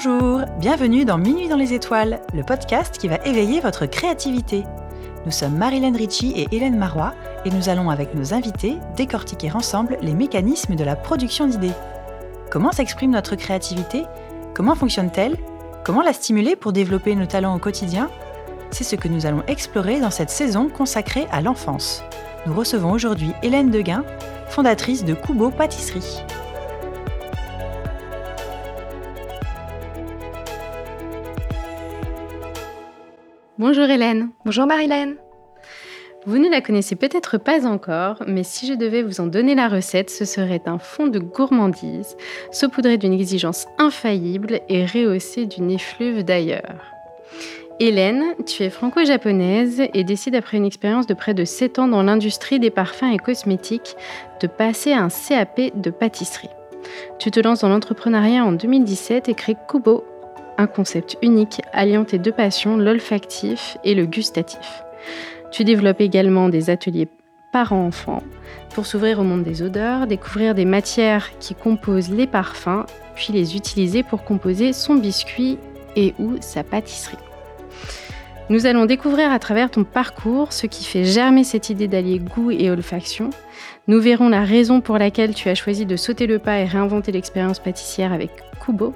Bonjour, bienvenue dans Minuit dans les étoiles, le podcast qui va éveiller votre créativité. Nous sommes Marilyn Ritchie et Hélène Marois et nous allons avec nos invités décortiquer ensemble les mécanismes de la production d'idées. Comment s'exprime notre créativité? Comment fonctionne-t-elle? Comment la stimuler pour développer nos talents au quotidien? C'est ce que nous allons explorer dans cette saison consacrée à l'enfance. Nous recevons aujourd'hui Hélène Deguin, fondatrice de Kubo Pâtisserie. Bonjour Hélène. Bonjour Marilène. Vous ne la connaissez peut-être pas encore, mais si je devais vous en donner la recette, ce serait un fond de gourmandise, saupoudré d'une exigence infaillible et rehaussé d'une effluve d'ailleurs. Hélène, tu es franco-japonaise et décides après une expérience de près de 7 ans dans l'industrie des parfums et cosmétiques de passer à un CAP de pâtisserie. Tu te lances dans l'entrepreneuriat en 2017 et crées Kubo, un concept unique alliant tes deux passions, l'olfactif et le gustatif. Tu développes également des ateliers parents-enfants pour s'ouvrir au monde des odeurs, découvrir des matières qui composent les parfums, puis les utiliser pour composer son biscuit et ou sa pâtisserie. Nous allons découvrir à travers ton parcours ce qui fait germer cette idée d'allier goût et olfaction. Nous verrons la raison pour laquelle tu as choisi de sauter le pas et réinventer l'expérience pâtissière avec Kubo.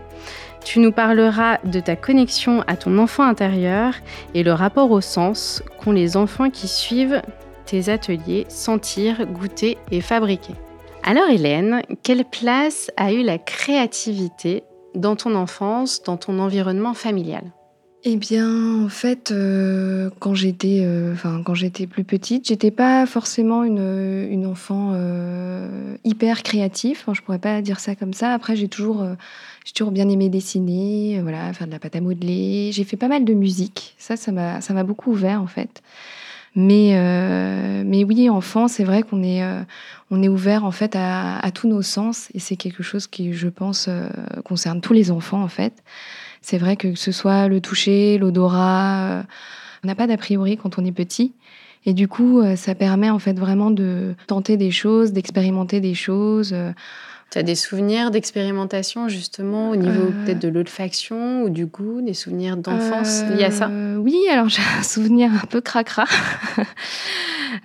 Tu nous parleras de ta connexion à ton enfant intérieur et le rapport au sens qu'ont les enfants qui suivent tes ateliers sentir, goûter et fabriquer. Alors Hélène, quelle place a eu la créativité dans ton enfance, dans ton environnement familial? Eh bien, en fait, euh, quand j'étais, euh, enfin, quand j'étais plus petite, j'étais pas forcément une, une enfant euh, hyper créative. Enfin, je pourrais pas dire ça comme ça. Après, j'ai toujours, j'ai toujours bien aimé dessiner, voilà, faire de la pâte à modeler. J'ai fait pas mal de musique. Ça, ça m'a, ça m'a beaucoup ouvert en fait. Mais, mais oui, enfant, c'est vrai qu'on est, on est ouvert en fait à, à tous nos sens, et c'est quelque chose qui, je pense, concerne tous les enfants en fait. C'est vrai que ce soit le toucher, l'odorat, euh, on n'a pas d'a priori quand on est petit. Et du coup, euh, ça permet en fait vraiment de tenter des choses, d'expérimenter des choses. Euh. Tu as des souvenirs d'expérimentation justement au niveau peut-être de l'olfaction ou du goût, des souvenirs d'enfance liés à ça? Oui, alors j'ai un souvenir un peu cracra.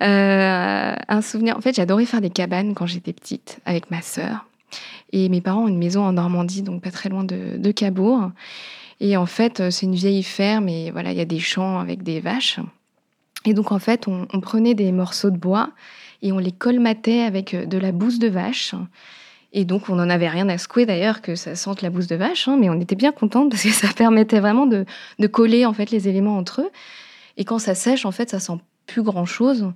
un souvenir, en fait, j'adorais faire des cabanes quand j'étais petite avec ma sœur. Et mes parents ont une maison en Normandie, donc pas très loin de, Cabourg. Et en fait, euh, c'est une vieille ferme et voilà, il y a des champs avec des vaches. Et donc, en fait, on, prenait des morceaux de bois et on les colmatait avec euh, de la bouse de vache. Et donc, on n'en avait rien à secouer d'ailleurs que ça sente la bouse de vache, hein, mais on était bien contente parce que ça permettait vraiment de, de, coller en fait les éléments entre eux. Et quand ça sèche, en fait, ça sent plus grand chose.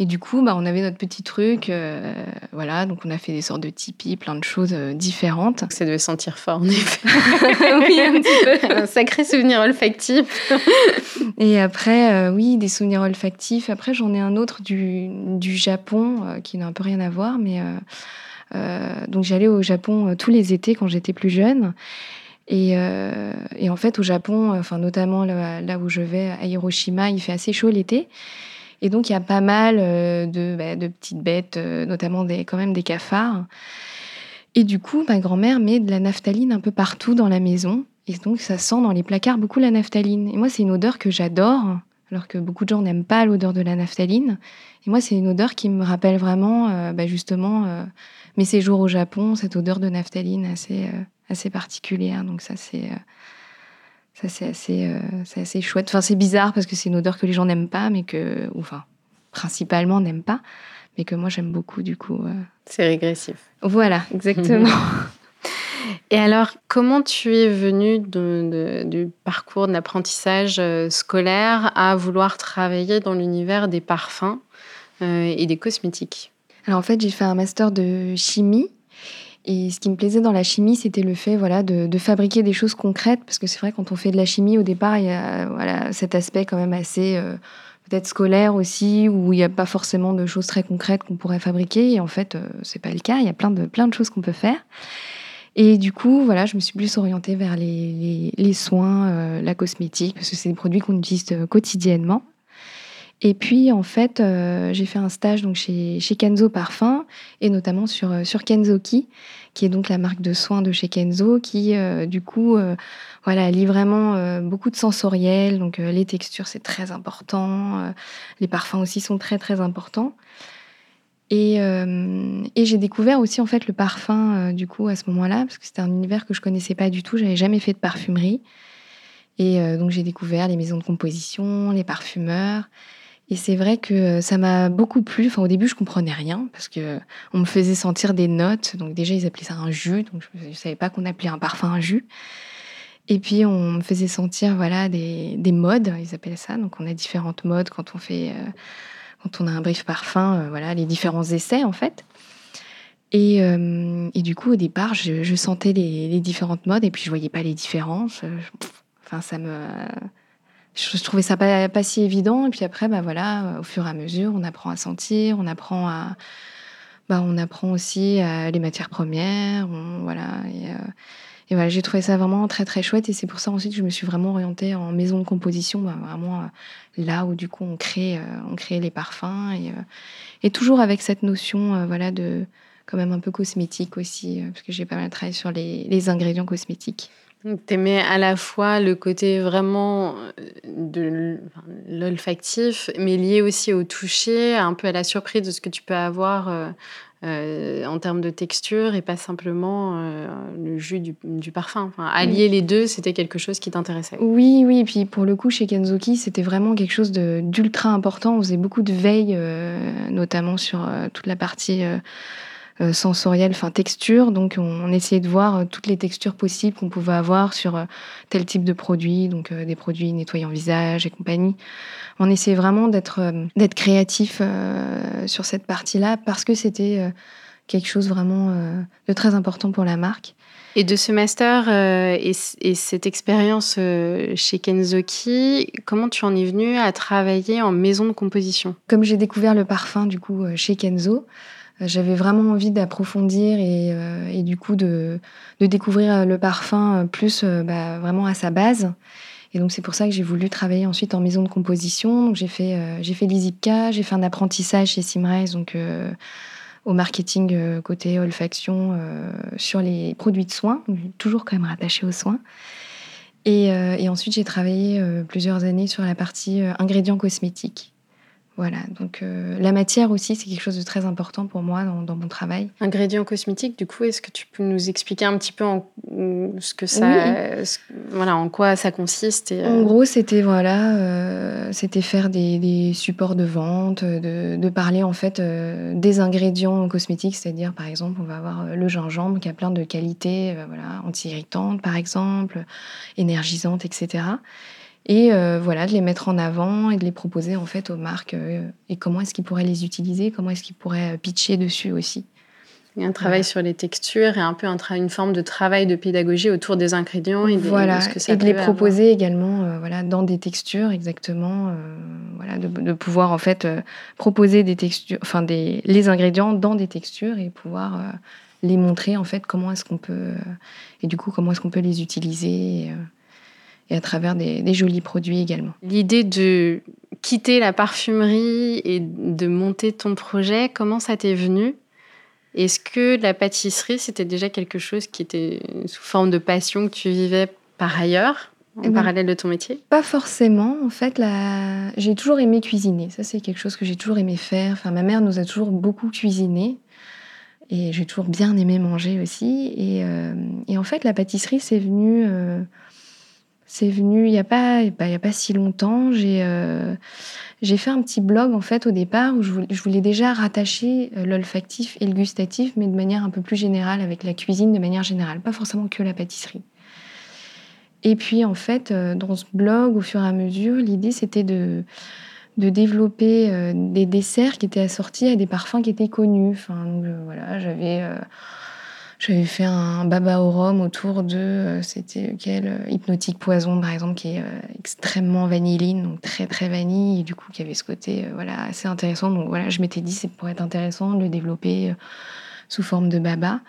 Et du coup, bah, on avait notre petit truc. Euh, voilà, donc on a fait des sortes de tipis, plein de choses euh, différentes. Ça devait sentir fort, en effet. oui, un petit peu. Un sacré souvenir olfactif. Et après, euh, oui, des souvenirs olfactifs. Après, j'en ai un autre du, du Japon qui n'a un peu rien à voir. Mais donc, j'allais au Japon tous les étés quand j'étais plus jeune. Et, et, en fait, au Japon, enfin, notamment là, là, où je vais, à Hiroshima, il fait assez chaud l'été. Et donc, il y a pas mal euh, de, bah, de petites bêtes, euh, notamment des, quand même des cafards. Et du coup, ma grand-mère met de la naphtaline un peu partout dans la maison. Et donc, ça sent dans les placards beaucoup la naphtaline. Et moi, c'est une odeur que j'adore, alors que beaucoup de gens n'aiment pas l'odeur de la naphtaline. Et moi, c'est une odeur qui me rappelle vraiment, euh, bah, justement, mes séjours au Japon, cette odeur de naphtaline assez, assez particulière. Donc, ça, c'est ça, c'est assez, euh, c'est assez chouette. Enfin, c'est bizarre parce que c'est une odeur que les gens n'aiment pas, mais que, enfin, principalement n'aiment pas, mais que moi j'aime beaucoup du coup. Euh. C'est régressif. Voilà, exactement. Et alors, comment tu es venu du parcours de l'apprentissage euh, scolaire à vouloir travailler dans l'univers des parfums et des cosmétiques? Alors en fait, j'ai fait un master de chimie et ce qui me plaisait dans la chimie, c'était le fait voilà, de, fabriquer des choses concrètes, parce que c'est vrai, quand on fait de la chimie, au départ, il y a voilà, cet aspect quand même assez euh, peut-être scolaire aussi, où il n'y a pas forcément de choses très concrètes qu'on pourrait fabriquer. Et en fait, euh, c'est pas le cas, il y a plein de, plein de choses qu'on peut faire. Et du coup, voilà, je me suis plus orientée vers les, soins, euh, la cosmétique, parce que c'est des produits qu'on utilise quotidiennement. Et puis, en fait, j'ai fait un stage donc, chez, chez Kenzo Parfum, et notamment sur, sur Kenzoki, qui est donc la marque de soins de chez Kenzo, qui du coup voilà, lit vraiment beaucoup de sensoriel. Donc les textures, c'est très important. les parfums aussi sont très très importants. Et, et j'ai découvert aussi en fait le parfum du coup à ce moment-là, parce que c'était un univers que je connaissais pas du tout. J'avais jamais fait de parfumerie. Et donc j'ai découvert les maisons de composition, les parfumeurs. Et c'est vrai que ça m'a beaucoup plu. Enfin, au début, je comprenais rien parce que on me faisait sentir des notes. Donc déjà, ils appelaient ça un jus. Donc je ne savais pas qu'on appelait un parfum un jus. Et puis on me faisait sentir voilà des, des, modes, ils appellent ça. Donc on a différentes modes quand on fait euh, quand on a un brief parfum, euh, voilà les différents essais en fait. Et, euh, et du coup au départ je, je sentais les, les, différentes modes et puis je voyais pas les différences. enfin ça me je trouvais ça pas, si évident. Et puis après, bah voilà, au fur et à mesure, on apprend à sentir, on apprend bah, on apprend aussi à les matières premières, voilà. Et, et voilà, j'ai trouvé ça vraiment très très chouette et c'est pour ça ensuite que je me suis vraiment orientée en maison de composition, bah, vraiment euh, là où du coup on crée, euh, on crée les parfums et, euh, toujours avec cette notion voilà de quand même un peu cosmétique aussi parce que j'ai pas mal travaillé sur les ingrédients cosmétiques. Tu aimais à la fois le côté vraiment de l'olfactif, mais lié aussi au toucher, un peu à la surprise de ce que tu peux avoir euh, en termes de texture et pas simplement euh, le jus du, parfum. allier les deux, c'était quelque chose qui t'intéressait. Oui, oui. Et puis pour le coup, chez Kenzuki, c'était vraiment quelque chose d'ultra important. On faisait beaucoup de veille, euh, notamment sur toute la partie euh, sensorielle, enfin texture. Donc on, essayait de voir euh, toutes les textures possibles qu'on pouvait avoir sur euh, tel type de produit, donc des produits nettoyants visage et compagnie. On essayait vraiment d'être d'être créatif sur cette partie-là parce que c'était quelque chose vraiment de très important pour la marque. Et de ce master et, et, cette expérience chez Kenzoki, comment tu en es venue à travailler en maison de composition? Comme j'ai découvert le parfum du coup chez Kenzo, j'avais vraiment envie d'approfondir et, euh, et, du coup de, de, découvrir le parfum plus euh, bah, vraiment à sa base. Et donc c'est pour ça que j'ai voulu travailler ensuite en maison de composition. Donc j'ai fait euh, j'ai fait l'ISIPCA, j'ai fait un apprentissage chez Simrise, donc au marketing côté olfaction sur les produits de soins, toujours quand même rattaché aux soins. Et, et ensuite j'ai travaillé plusieurs années sur la partie ingrédients cosmétiques. Voilà, donc euh, la matière aussi, c'est quelque chose de très important pour moi dans, mon travail. Ingrédients cosmétiques, du coup, est-ce que tu peux nous expliquer un petit peu en, ce que ça, voilà, en quoi ça consiste et, En euh, gros, c'était voilà, euh, c'était faire des, supports de vente, de, parler en fait des ingrédients cosmétiques, c'est-à-dire par exemple, on va avoir le gingembre qui a plein de qualités, voilà, anti-irritantes par exemple, énergisantes, etc et euh, voilà de les mettre en avant et de les proposer en fait aux marques euh, et comment est-ce qu'ils pourraient les utiliser, comment est-ce qu'ils pourraient euh, pitcher dessus aussi. Il y a un travail sur les textures et un peu une forme de travail de pédagogie autour des ingrédients et, voilà, de, ce que ça et de les proposer également voilà dans des textures exactement voilà de, de, pouvoir en fait proposer des textures enfin des les ingrédients dans des textures et pouvoir les montrer en fait comment est-ce qu'on peut et du coup comment est-ce qu'on peut les utiliser et à travers des, jolis produits également. L'idée de quitter la parfumerie et de monter ton projet, comment ça t'est venu? Est-ce que la pâtisserie, c'était déjà quelque chose qui était sous forme de passion que tu vivais par ailleurs en eh ben, parallèle de ton métier? Pas forcément. En fait, j'ai toujours aimé cuisiner. Ça, c'est quelque chose que j'ai toujours aimé faire. Enfin, ma mère nous a toujours beaucoup cuisiné. Et j'ai toujours bien aimé manger aussi. Et, euh, en fait, la pâtisserie, c'est venu... Euh, c'est venu il n'y a, pas, il a pas si longtemps. Euh, j'ai fait un petit blog en fait au départ où je voulais, déjà rattacher euh, l'olfactif et le gustatif, mais de manière un peu plus générale avec la cuisine de manière générale, pas forcément que la pâtisserie. Et puis en fait, euh, dans ce blog, au fur et à mesure, l'idée c'était de, de développer des desserts qui étaient assortis à des parfums qui étaient connus. Enfin, voilà, j'avais j'avais fait un baba au rhum autour de, euh, c'était quel euh, Hypnotique Poison, par exemple, qui est euh, extrêmement vanilline, donc très très vanille, et du coup qui avait ce côté voilà, assez intéressant. Donc voilà, je m'étais dit, c'est pour être intéressant de le développer sous forme de baba.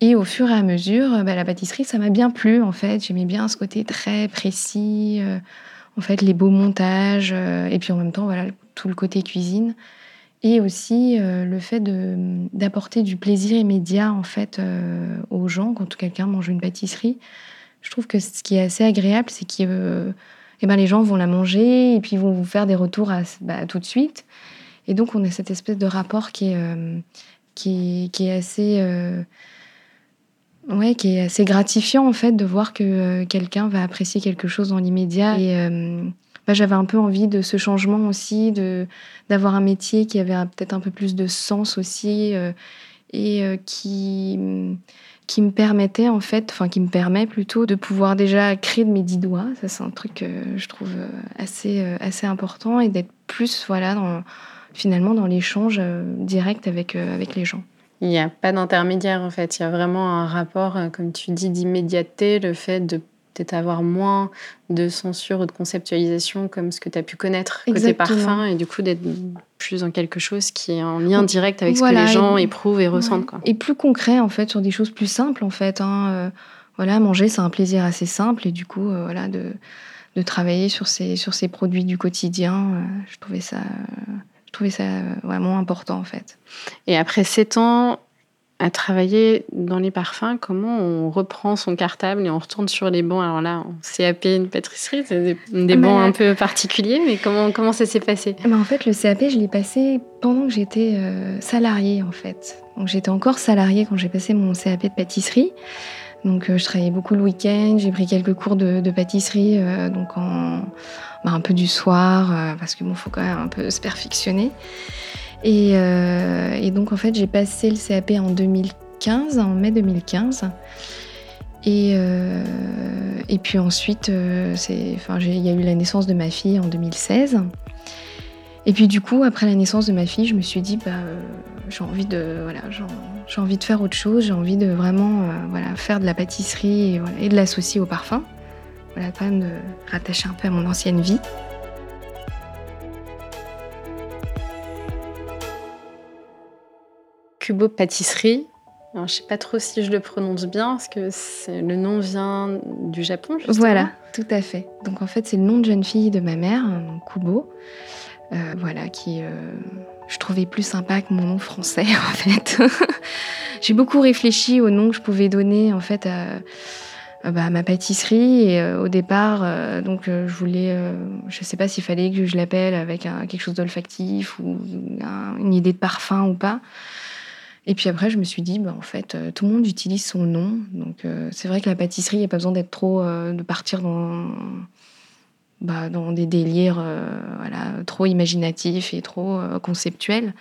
Et au fur et à mesure, bah, la pâtisserie, ça m'a bien plu, en fait. J'aimais bien ce côté très précis, en fait, les beaux montages, et puis en même temps, voilà, tout le côté cuisine. Et aussi le fait d'apporter du plaisir immédiat en fait aux gens quand quelqu'un mange une pâtisserie. Je trouve que ce qui est assez agréable, c'est que eh ben, les gens vont la manger et puis vont vous faire des retours bah, tout de suite. Et donc on a cette espèce de rapport qui est, qui, est assez Ouais, qui est assez gratifiant en fait de voir que euh, quelqu'un va apprécier quelque chose dans l'immédiat. Euh, bah, j'avais un peu envie de ce changement aussi, de d'avoir un métier qui avait peut-être un peu plus de sens aussi euh, et qui qui me permettait en fait, enfin qui me permet plutôt de pouvoir déjà créer de mes dix doigts. Ça c'est un truc que je trouve assez assez important et d'être plus voilà finalement dans l'échange direct avec avec les gens. Il n'y a pas d'intermédiaire en fait. Il y a vraiment un rapport, euh, comme tu dis, d'immédiateté, le fait de peut-être avoir moins de censure ou de conceptualisation comme ce que tu as pu connaître côté parfum et du coup d'être plus dans quelque chose qui est en lien direct avec ce que les gens éprouvent et ressentent. Quoi. Et plus concret en fait sur des choses plus simples en fait. Hein. Euh, voilà, manger c'est un plaisir assez simple et du coup euh, voilà de, de travailler sur ces, sur ces produits du quotidien, je trouvais ça trouvais ça vraiment important en fait. Et après sept ans à travailler dans les parfums, comment on reprend son cartable et on retourne sur les bancs? Alors là, on CAP une pâtisserie, c'est des, bancs un peu particuliers, mais comment, comment ça s'est passé? Ben, En fait, le CAP, je l'ai passé pendant que j'étais euh, salariée en fait. Donc j'étais encore salariée quand j'ai passé mon CAP de pâtisserie. Donc euh, je travaillais beaucoup le week-end, j'ai pris quelques cours de, pâtisserie, euh, donc en, bah, un peu du soir, euh, parce que bon, faut quand même un peu se perfectionner. Et, et donc en fait, j'ai passé le CAP en 2015, en mai 2015. Et, et puis ensuite, il y a eu la naissance de ma fille en 2016. Et puis du coup, après la naissance de ma fille, je me suis dit, bah, j'ai envie de, voilà, envie de faire autre chose, j'ai envie de vraiment euh, voilà, faire de la pâtisserie et, de l'associer au parfum. Voilà, quand même de rattacher un peu à mon ancienne vie. Kubo Pâtisserie. Alors, je sais pas trop si je le prononce bien, parce que le nom vient du Japon, justement. Voilà, tout à fait. Donc en fait, c'est le nom de jeune fille de ma mère, Kubo. Euh, voilà, qui euh, je trouvais plus sympa que mon nom français en fait. J'ai beaucoup réfléchi au nom que je pouvais donner en fait à, bah, ma pâtisserie et euh, au départ donc je voulais je sais pas s'il fallait que je l'appelle avec quelque chose d'olfactif ou une idée de parfum ou pas. Et puis après, je me suis dit, bah, en fait, tout le monde utilise son nom. Donc, c'est vrai que la pâtisserie, il n'y a pas besoin d'être trop, de partir dans, bah, dans des délires euh, voilà, trop imaginatifs et trop euh, conceptuels.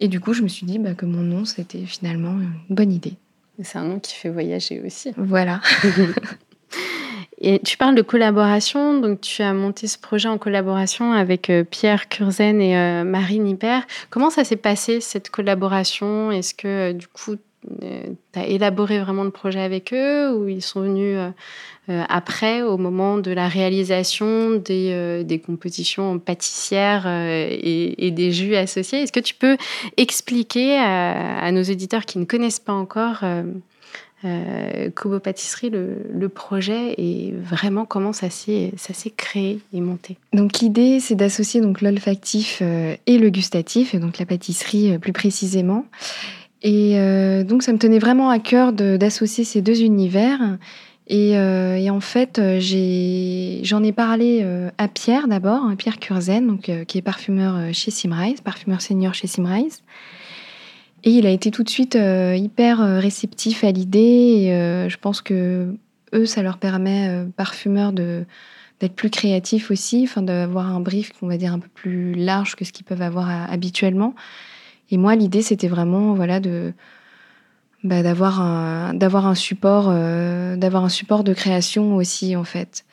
Et du coup, je me suis dit bah, que mon nom, c'était finalement une bonne idée. C'est un nom qui fait voyager aussi. Voilà. Et tu parles de collaboration, donc tu as monté ce projet en collaboration avec euh, Pierre Curzen et Marie Nipper. Comment ça s'est passé cette collaboration? Est-ce que du coup tu as élaboré vraiment le projet avec eux ou ils sont venus euh, après, au moment de la réalisation des, euh, des compositions pâtissières euh, et, des jus associés? Est-ce que tu peux expliquer à, nos éditeurs qui ne connaissent pas encore Kobo Pâtisserie, le, projet et vraiment comment ça s'est créé et monté. Donc l'idée c'est d'associer donc l'olfactif et le gustatif et donc la pâtisserie plus précisément. Et donc ça me tenait vraiment à cœur d'associer ces deux univers euh, et, en fait, euh, j'en ai, parlé euh, à Pierre d'abord, hein, Pierre Curzen, donc, qui est parfumeur chez Simrise, parfumeur senior chez Simrise. Et il a été tout de suite hyper réceptif à l'idée. Et je pense que eux, ça leur permet, parfumeurs, d'être plus créatifs aussi, enfin d'avoir un brief, on va dire, un peu plus large que ce qu'ils peuvent avoir habituellement. Et moi, l'idée, c'était vraiment, voilà, de bah, d'avoir un, d'avoir un support, euh, d'avoir un support de création aussi en fait.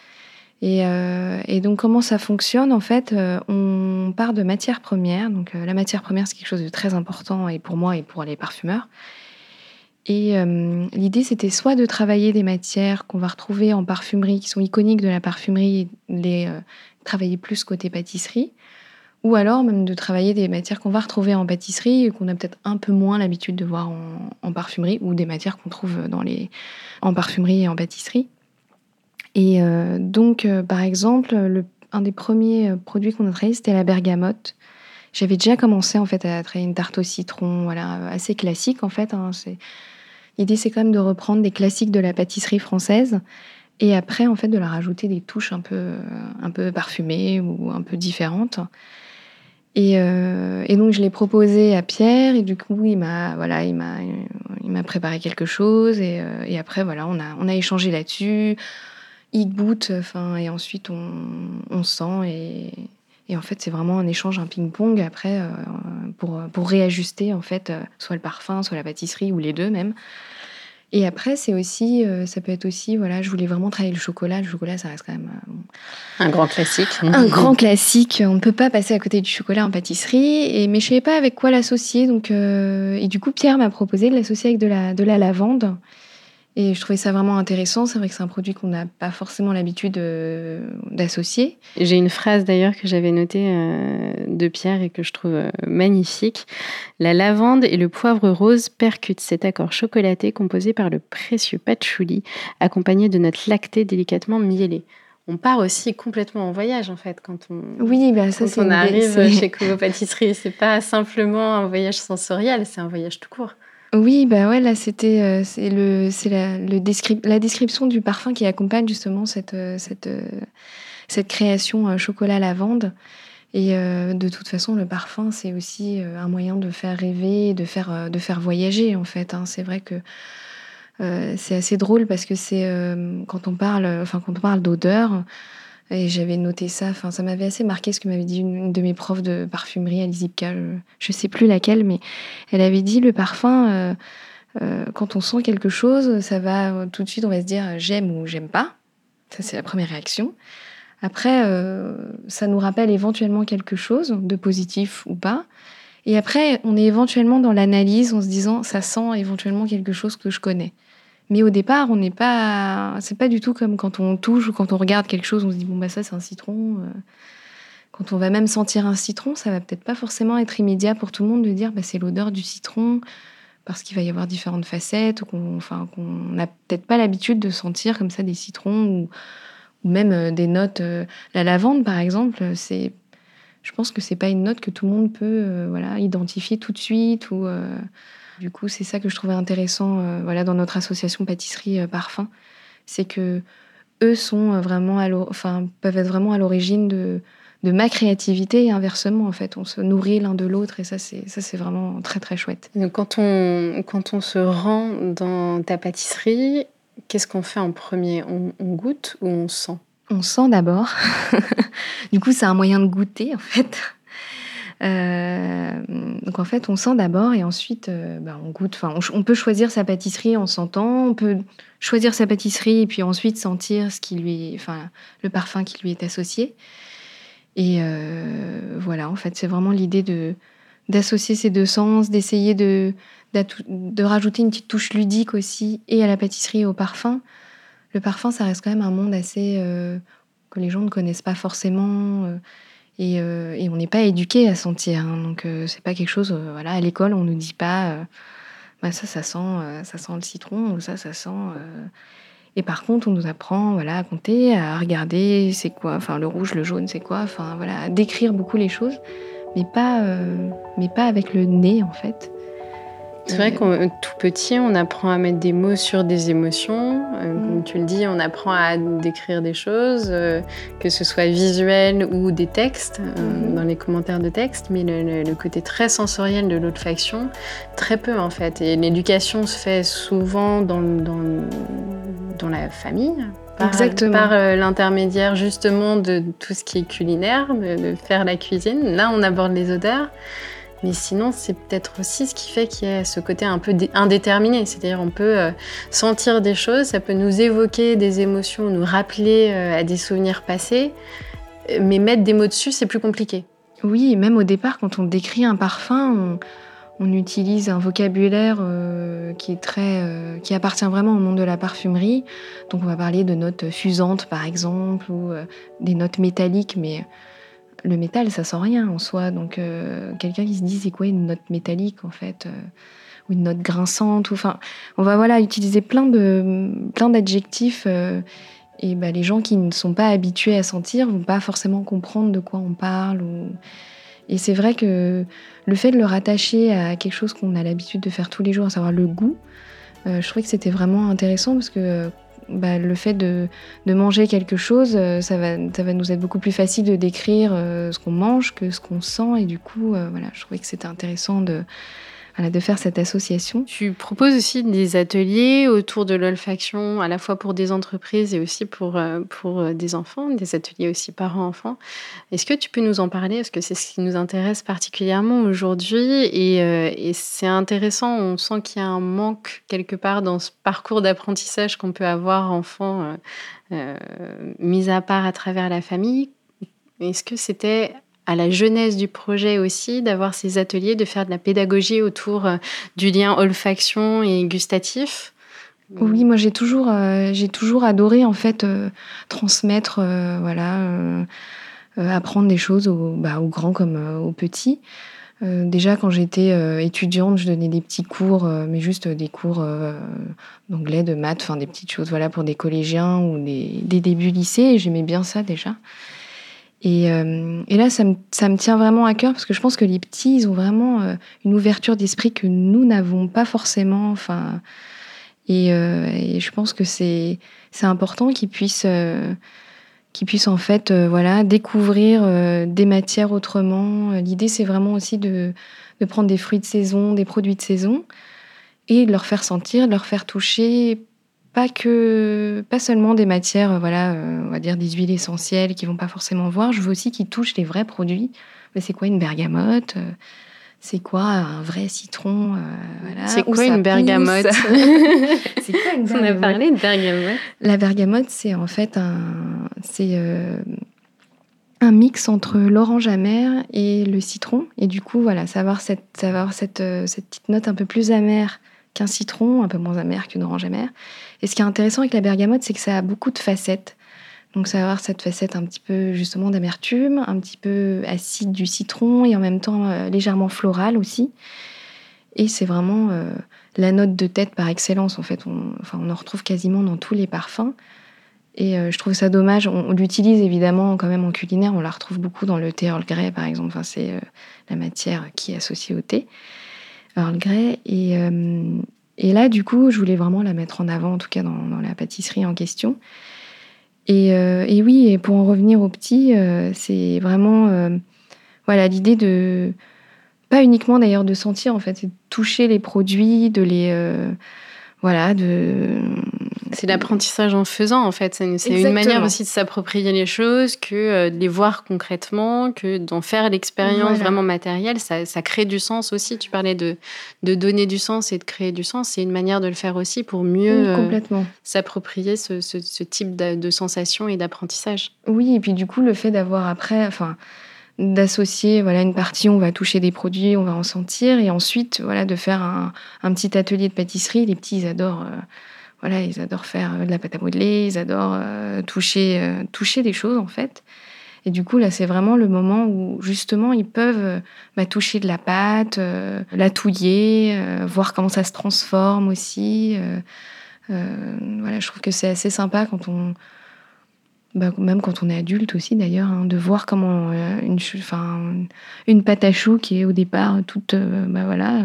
Et, euh, et, donc comment ça fonctionne en fait euh, On part de matières premières. Donc la matière première c'est quelque chose de très important et pour moi et pour les parfumeurs. Et l'idée c'était soit de travailler des matières qu'on va retrouver en parfumerie qui sont iconiques de la parfumerie, les travailler plus côté pâtisserie, ou alors même de travailler des matières qu'on va retrouver en pâtisserie et qu'on a peut-être un peu moins l'habitude de voir en, parfumerie, ou des matières qu'on trouve dans les, en parfumerie et en pâtisserie. Et euh, donc, euh, par exemple, le, un des premiers euh, produits qu'on a travaillé, c'était la bergamote. j'avais déjà commencé en fait à travailler une tarte au citron, voilà, assez classique en fait. Hein, l'idée c'est quand même de reprendre des classiques de la pâtisserie française et après en fait de leur rajouter des touches un peu, un peu parfumées ou un peu différentes. Et, donc je l'ai proposé à Pierre et du coup il m'a voilà préparé quelque chose et, et, après voilà on a on a échangé là-dessus il goûte enfin et ensuite on, on sent et, et en fait, c'est vraiment un échange, un ping-pong après euh, pour, pour réajuster en fait euh, soit le parfum, soit la pâtisserie ou les deux même. Et après, c'est aussi, euh, ça peut être aussi, voilà, je voulais vraiment travailler le chocolat. Le chocolat, ça reste quand même un grand classique. Un grand classique. On ne peut pas passer à côté du chocolat en pâtisserie. Et mais je savais pas avec quoi l'associer. Donc, et du coup, Pierre m'a proposé de l'associer avec de la, de la lavande. Et je trouvais ça vraiment intéressant. C'est vrai que c'est un produit qu'on n'a pas forcément l'habitude euh, d'associer. J'ai une phrase d'ailleurs que j'avais notée euh, de Pierre et que je trouve euh, magnifique. La lavande et le poivre rose percutent cet accord chocolaté composé par le précieux patchouli, accompagné de notre lacté délicatement mielé on part aussi complètement en voyage en fait quand on oui bah ça quand on arrive chez Covo Pâtisserie c'est pas simplement un voyage sensoriel c'est un voyage tout court oui, bah ouais, là c'était euh, c'est le la, le la description du parfum qui accompagne justement cette euh, cette euh, cette création chocolat lavande. Et de toute façon, le parfum c'est aussi un moyen de faire rêver, de faire de faire voyager en fait. Hein. C'est vrai que c'est assez drôle parce que c'est quand on parle enfin quand on parle d'odeur. Et j'avais noté ça, enfin, ça m'avait assez marqué ce que m'avait dit une, de mes profs de parfumerie à l'ISIPCA, je, ne sais plus laquelle, mais elle avait dit le parfum, euh, euh, quand on sent quelque chose, ça va tout de suite, on va se dire j'aime ou j'aime pas. Ça, c'est la première réaction. Après, euh, ça nous rappelle éventuellement quelque chose de positif ou pas. Et après, on est éventuellement dans l'analyse en se disant ça sent éventuellement quelque chose que je connais. Mais au départ, on n'est pas. C'est pas du tout comme quand on touche ou quand on regarde quelque chose, on se dit bon, bah ça, c'est un citron. Euh. Quand on va même sentir un citron, ça va peut-être pas forcément être immédiat pour tout le monde de dire bah, c'est l'odeur du citron, parce qu'il va y avoir différentes facettes, ou qu'on enfin, qu'on n'a peut-être pas l'habitude de sentir comme ça des citrons ou, ou même euh, des notes. Euh. La lavande, par exemple, c'est. Je pense que c'est pas une note que tout le monde peut voilà, identifier tout de suite ou. Du coup, c'est ça que je trouvais intéressant euh, voilà, dans notre association pâtisserie euh, parfum. C'est que eux sont euh, vraiment enfin, peuvent être vraiment à l'origine de, de ma créativité et inversement en fait on se nourrit l'un de l'autre et ça c'est ça c'est vraiment très très chouette. Donc quand on quand on se rend dans ta pâtisserie, qu'est-ce qu'on fait en premier? On, on, goûte ou on sent? On sent d'abord. du coup c'est un moyen de goûter en fait. Euh, donc en fait, on sent d'abord et ensuite euh, bah, on goûte. Enfin, on, peut choisir sa pâtisserie en sentant, on peut choisir sa pâtisserie et puis ensuite sentir ce qui lui, enfin, le parfum qui lui est associé. Et euh, voilà, en fait, c'est vraiment l'idée de d'associer ces deux sens, d'essayer de, de rajouter une petite touche ludique aussi, et à la pâtisserie et au parfum. Le parfum, ça reste quand même un monde assez que les gens ne connaissent pas forcément. Et, on n'est pas éduqué à sentir. Hein. donc euh, c'est pas quelque chose. Euh, à l'école, on nous dit pas. Bah, ça, ça sent, ça sent le citron ou ça, ça sent. Et par contre, on nous apprend, à compter, à regarder, c'est quoi, enfin le rouge, le jaune, c'est quoi, enfin voilà, à décrire beaucoup les choses, mais pas avec le nez en fait. C'est vrai qu'en tout petit, on apprend à mettre des mots sur des émotions. Euh, mm. Comme tu le dis, on apprend à décrire des choses, euh, que ce soit visuel ou des textes, euh, mm. dans les commentaires de textes. Mais le, côté très sensoriel de l'olfaction, très peu en fait. Et l'éducation se fait souvent dans, dans, dans la famille. Par, Exactement. par l'intermédiaire justement de tout ce qui est culinaire, de faire la cuisine. Là, on aborde les odeurs. Mais sinon, c'est peut-être aussi ce qui fait qu'il y a ce côté un peu indéterminé. C'est-à-dire, on peut euh, sentir des choses, ça peut nous évoquer des émotions, nous rappeler euh, à des souvenirs passés. Mais mettre des mots dessus, c'est plus compliqué. Oui, même au départ, quand on décrit un parfum, on, utilise un vocabulaire euh, qui est très, qui appartient vraiment au monde de la parfumerie. Donc, on va parler de notes fusantes, par exemple, ou des notes métalliques, mais le métal, ça sent rien en soi. Donc, euh, quelqu'un qui se dit, c'est quoi une note métallique, en fait euh, Ou une note grinçante Enfin, on va voilà, utiliser plein plein d'adjectifs. Euh, et bah, les gens qui ne sont pas habitués à sentir vont pas forcément comprendre de quoi on parle. Et c'est vrai que le fait de le rattacher à quelque chose qu'on a l'habitude de faire tous les jours, à savoir le goût, je trouvais que c'était vraiment intéressant parce que bah, le fait de, manger quelque chose, euh, ça va, ça va nous être beaucoup plus facile de décrire euh, ce qu'on mange que ce qu'on sent. Et du coup, voilà, je trouvais que c'était intéressant de, de faire cette association. Tu proposes aussi des ateliers autour de l'olfaction, à la fois pour des entreprises et aussi pour, euh, pour euh, des enfants, des ateliers aussi parents-enfants. Est-ce que tu peux nous en parler? Est-ce que c'est ce qui nous intéresse particulièrement aujourd'hui? Euh, et c'est intéressant, on sent qu'il y a un manque quelque part dans ce parcours d'apprentissage qu'on peut avoir enfant, mis à part à travers la famille. Est-ce que c'était à la jeunesse du projet aussi, d'avoir ces ateliers, de faire de la pédagogie autour euh, du lien olfaction et gustatif oui, moi j'ai toujours, euh, j'ai toujours adoré en fait euh, transmettre, voilà, apprendre des choses aux, bah, aux grands comme aux petits. déjà quand j'étais étudiante, je donnais des petits cours, mais juste des cours d'anglais, de maths, enfin des petites choses, voilà, pour des collégiens ou des, des débuts lycée. Et j'aimais bien ça déjà. Euh, et, là, ça me, ça me, tient vraiment à cœur parce que je pense que les petits, ils ont vraiment euh, une ouverture d'esprit que nous n'avons pas forcément. Enfin, et, euh, je pense que c'est important qu'ils puissent, qu'ils puissent en fait voilà, découvrir des matières autrement. L'idée, c'est vraiment aussi de, de prendre des fruits de saison, des produits de saison et de leur faire sentir, de leur faire toucher pas que pas seulement des matières euh, voilà euh, on va dire des huiles essentielles qui vont pas forcément voir je veux aussi qu'ils touchent les vrais produits mais c'est quoi une bergamote euh, c'est quoi un vrai citron C'est quoi, une bergamote? C'est quoi une bergamote On a parlé de bergamote. La bergamote, c'est en fait un, c'est un mix entre l'orange amer et le citron. Et du coup, voilà, savoir cette, savoir cette, cette petite note un peu plus amère qu'un citron, un peu moins amer qu'une orange amère. Et ce qui est intéressant avec la bergamote, c'est que ça a beaucoup de facettes. Donc ça va avoir cette facette un petit peu justement d'amertume, un petit peu acide du citron et en même temps euh, légèrement floral aussi. Et c'est vraiment euh, la note de tête par excellence en fait. On, en retrouve quasiment dans tous les parfums. Et euh, je trouve ça dommage. On, l'utilise évidemment quand même en culinaire. On la retrouve beaucoup dans le thé Earl Grey par exemple. Enfin, c'est la matière qui est associée au thé. Earl Grey. Et, et là, du coup, je voulais vraiment la mettre en avant, en tout cas dans, la pâtisserie en question. Et, euh, et, oui, et pour en revenir au petit, euh, c'est vraiment voilà l'idée de pas uniquement d'ailleurs de sentir en fait, de toucher les produits, de les voilà de c'est l'apprentissage en faisant, en fait. C'est une manière aussi de s'approprier les choses, que euh, de les voir concrètement, que d'en faire l'expérience vraiment matérielle. Ça, ça, crée du sens aussi. Tu parlais de, de donner du sens et de créer du sens. C'est une manière de le faire aussi pour mieux euh, s'approprier ce, ce, type de, de sensation et d'apprentissage. Oui, et puis du coup, le fait d'avoir après... enfin d'associer voilà une partie on va toucher des produits on va en sentir et ensuite voilà de faire un, un petit atelier de pâtisserie les petits ils adorent euh, voilà, ils adorent faire euh, de la pâte à modeler, ils adorent euh, toucher, euh, toucher les choses en fait. Et du coup, là, c'est vraiment le moment où justement ils peuvent bah, toucher de la pâte, la touiller, voir comment ça se transforme aussi. voilà, je trouve que c'est assez sympa quand on, bah, même quand on est adulte aussi d'ailleurs, hein, de voir comment une, une pâte à choux qui est au départ toute, bah, voilà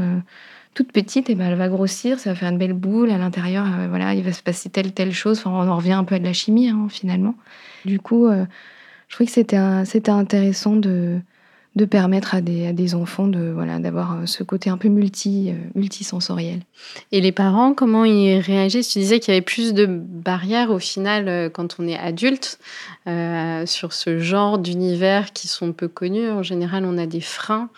toute petite, et ben elle va grossir, ça va faire une belle boule. À l'intérieur, euh, voilà, il va se passer telle, telle chose. on en revient un peu à de la chimie, hein, finalement. Du coup, euh, je trouvais que c'était, c'était intéressant de, de permettre à des, à des enfants de, voilà, d'avoir euh, ce côté un peu multi, multisensoriel. Et les parents, comment ils réagissent? Tu disais qu'il y avait plus de barrières au final quand on est adulte sur ce genre d'univers qui sont peu connus. En général, on a des freins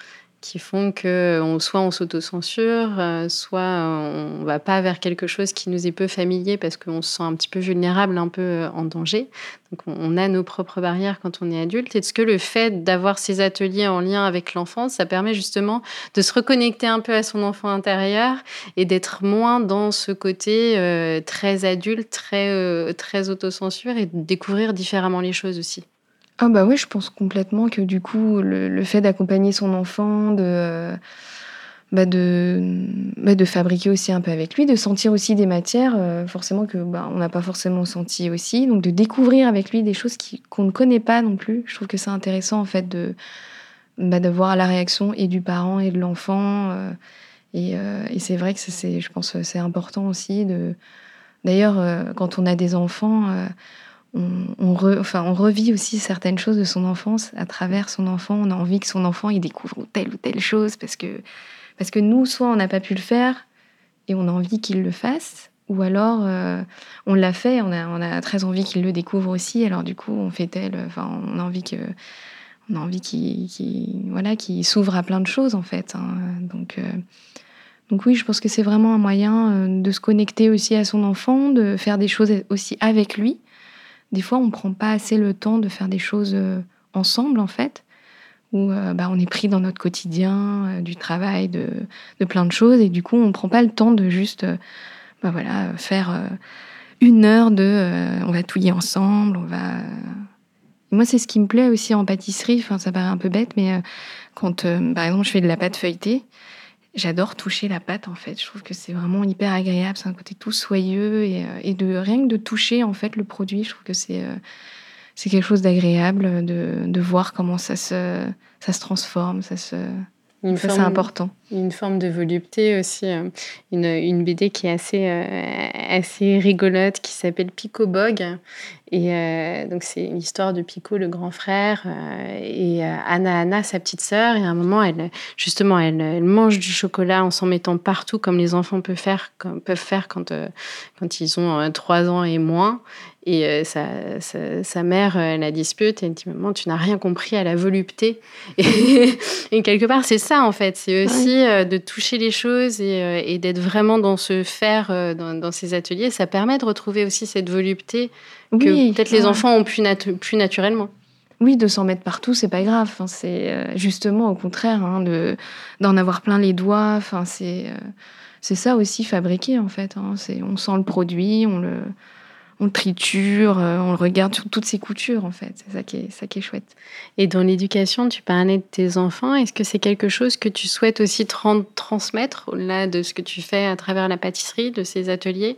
qui font que on, soit on s'autocensure, euh, soit on va pas vers quelque chose qui nous est peu familier parce qu'on se sent un petit peu vulnérable, un peu euh, en danger. Donc on, a nos propres barrières quand on est adulte. Est-ce que le fait d'avoir ces ateliers en lien avec l'enfance, ça permet justement de se reconnecter un peu à son enfant intérieur et d'être moins dans ce côté euh, très adulte, très, très autocensure et de découvrir différemment les choses aussi? Ah bah oui, je pense complètement que du coup, le, fait d'accompagner son enfant, de, bah de, bah de fabriquer aussi un peu avec lui, de sentir aussi des matières, euh, forcément que bah, on n'a pas forcément senti aussi, donc de découvrir avec lui des choses qu'on ne connaît pas non plus. Je trouve que c'est intéressant en fait de, bah, la réaction et du parent et de l'enfant. et, c'est vrai que c'est, je pense c'est important aussi. De... D'ailleurs, quand on a des enfants, on, on revit aussi certaines choses de son enfance à travers son enfant. On a envie que son enfant il découvre telle ou telle chose parce que, parce que nous, soit on n'a pas pu le faire et on a envie qu'il le fasse, ou alors euh, on l'a fait, on a, on a très envie qu'il le découvre aussi. Alors du coup, on fait tel, enfin, on a envie que, a envie qu'il, voilà, qu'il s'ouvre à plein de choses en fait. Hein. Donc euh, donc oui, je pense que c'est vraiment un moyen euh, de se connecter aussi à son enfant, de faire des choses aussi avec lui des fois, on ne prend pas assez le temps de faire des choses euh, ensemble, en fait, où euh, bah, on est pris dans notre quotidien, euh, du travail, de, plein de choses, et du coup, on ne prend pas le temps de juste bah, voilà, faire une heure de on va touiller ensemble, on va. moi, c'est ce qui me plaît aussi en pâtisserie, enfin, ça paraît un peu bête, mais quand, par exemple, je fais de la pâte feuilletée, J'adore toucher la pâte en fait. Je trouve que c'est vraiment hyper agréable. C'est un côté tout soyeux et, euh, de rien que de toucher en fait le produit. Je trouve que c'est euh, c'est quelque chose d'agréable de, de, voir comment ça se ça se transforme, ça se c'est important. Une forme de volupté aussi. Euh, une, une BD qui est assez, assez rigolote, qui s'appelle Pico Bog, et euh, donc, c'est l'histoire de Pico, le grand frère, euh, et euh, Anna, Anna, sa petite sœur. Et à un moment, elle, justement, elle, elle mange du chocolat en s'en mettant partout, comme les enfants peuvent faire, comme, peuvent faire quand, quand ils ont trois ans et moins. Et sa, sa, mère la dispute et elle dit Maman, tu n'as rien compris à la volupté. Et, quelque part, c'est ça, en fait. C'est aussi de toucher les choses et, et d'être vraiment dans ce faire, dans, dans ces ateliers. Ça permet de retrouver aussi cette volupté que peut-être les enfants ont plus, plus naturellement. Oui, de s'en mettre partout, c'est pas grave. Enfin, c'est euh, justement au contraire hein, de d'en avoir plein les doigts. Enfin, c'est euh, c'est ça aussi fabriquer en fait. Hein. C'est on sent le produit, on le on le triture, euh, on le regarde sur toutes ses coutures en fait. C'est ça qui est ça qui est chouette. Et dans l'éducation, tu parlais de tes enfants. Est-ce que c'est quelque chose que tu souhaites aussi transmettre au-delà de ce que tu fais à travers la pâtisserie, de ces ateliers?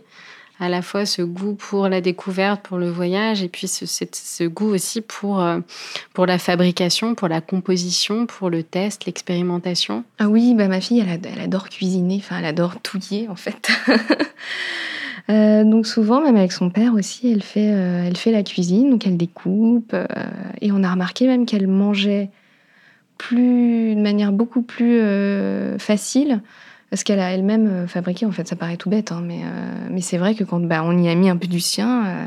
À la fois ce goût pour la découverte, pour le voyage, et puis ce, goût aussi pour, euh, pour la fabrication, pour la composition, pour le test, l'expérimentation. Ah oui, bah ma fille, elle, elle adore cuisiner, enfin elle adore touiller en fait. Euh, donc souvent, même avec son père aussi, elle fait, euh, elle fait la cuisine, donc elle découpe, et on a remarqué même qu'elle mangeait plus, de manière beaucoup plus facile parce qu'elle a elle-même euh, fabriqué, en fait, ça paraît tout bête, hein, mais, euh, mais c'est vrai que quand bah, on y a mis un peu du sien, euh,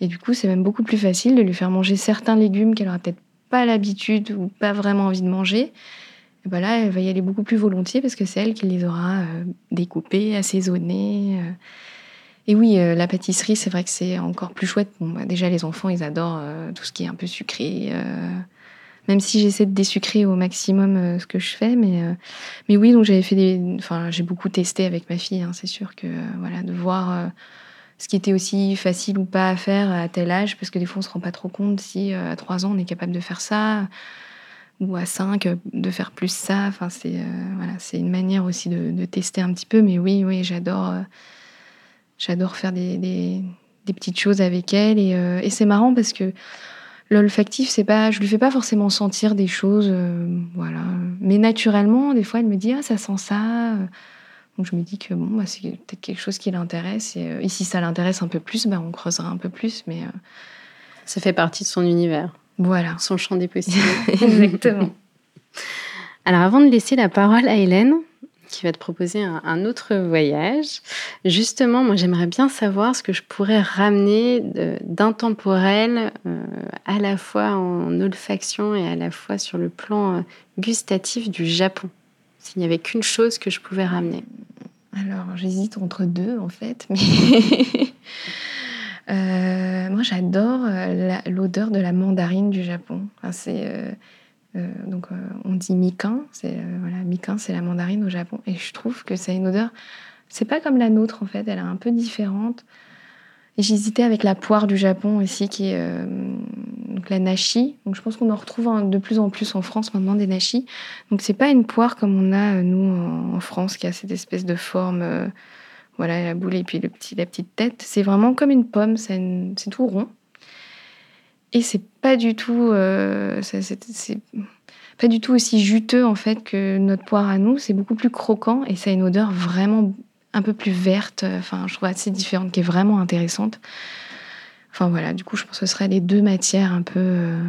et du coup, c'est même beaucoup plus facile de lui faire manger certains légumes qu'elle aura peut-être pas l'habitude ou pas vraiment envie de manger. Et bah là, elle va y aller beaucoup plus volontiers parce que c'est elle qui les aura découpés, assaisonnés. Et oui, la pâtisserie, c'est vrai que c'est encore plus chouette. Bah, déjà, les enfants, ils adorent tout ce qui est un peu sucré même si j'essaie de désucrer au maximum euh, ce que je fais. Mais, euh, mais oui, donc j'avais fait. Enfin, j'ai beaucoup testé avec ma fille, hein, c'est sûr que, euh, voilà, de voir ce qui était aussi facile ou pas à faire à tel âge, parce que des fois, on se rend pas trop compte si à 3 ans, on est capable de faire ça, ou à 5, de faire plus ça. Enfin, c'est voilà, c'est une manière aussi de, tester un petit peu. Mais oui, oui, j'adore. J'adore faire des, des, petites choses avec elle et c'est marrant parce que L'olfactif, c'est pas, je lui fais pas forcément sentir des choses, euh, voilà. Mais naturellement, des fois, elle me dit ah ça sent ça. Donc je me dis que bon, bah, c'est peut-être quelque chose qui l'intéresse. Et, euh, si ça l'intéresse un peu plus, bah, on creusera un peu plus. Mais euh, ça fait partie de son univers. Voilà. Son champ des possibles. Exactement. Alors avant de laisser la parole à Hélène, qui va te proposer un, autre voyage. Justement, moi j'aimerais bien savoir ce que je pourrais ramener d'intemporel euh, à la fois en olfaction et à la fois sur le plan euh, gustatif du Japon. S'il n'y avait qu'une chose que je pouvais ramener. Alors j'hésite entre deux en fait, mais euh, moi j'adore l'odeur de la mandarine du Japon. C'est donc euh, on dit mikan, c'est euh, voilà, c'est la mandarine au Japon et je trouve que c'est une odeur c'est pas comme la nôtre en fait, elle est un peu différente. J'hésitais avec la poire du Japon aussi qui est donc la nashi. Donc je pense qu'on en retrouve de plus en plus en France maintenant des nashi. Donc c'est pas une poire comme on a nous en France qui a cette espèce de forme voilà la boule et puis le petit la petite tête. C'est vraiment comme une pomme, c'est tout rond. Et c'est pas du tout. Euh, c'est pas du tout aussi juteux en fait que notre poire à nous. C'est beaucoup plus croquant et ça a une odeur vraiment un peu plus verte. Enfin, je trouve assez différente, qui est vraiment intéressante. Enfin voilà, du coup, je pense que ce seraient les deux matières un peu, euh,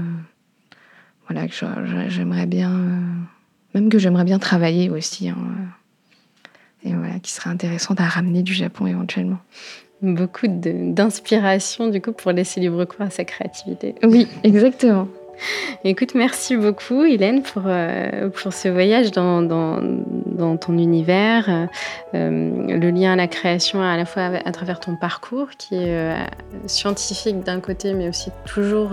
voilà, que j'aimerais bien, euh, même que j'aimerais bien travailler aussi, hein, et voilà, qui seraient intéressantes à ramener du Japon éventuellement. Beaucoup d'inspiration du coup pour laisser libre cours à sa créativité. Oui, exactement. Écoute, merci beaucoup, Hélène, pour, euh, pour ce voyage dans, dans, ton univers, euh, le lien à la création à la fois à, travers ton parcours, qui est euh, scientifique d'un côté, mais aussi toujours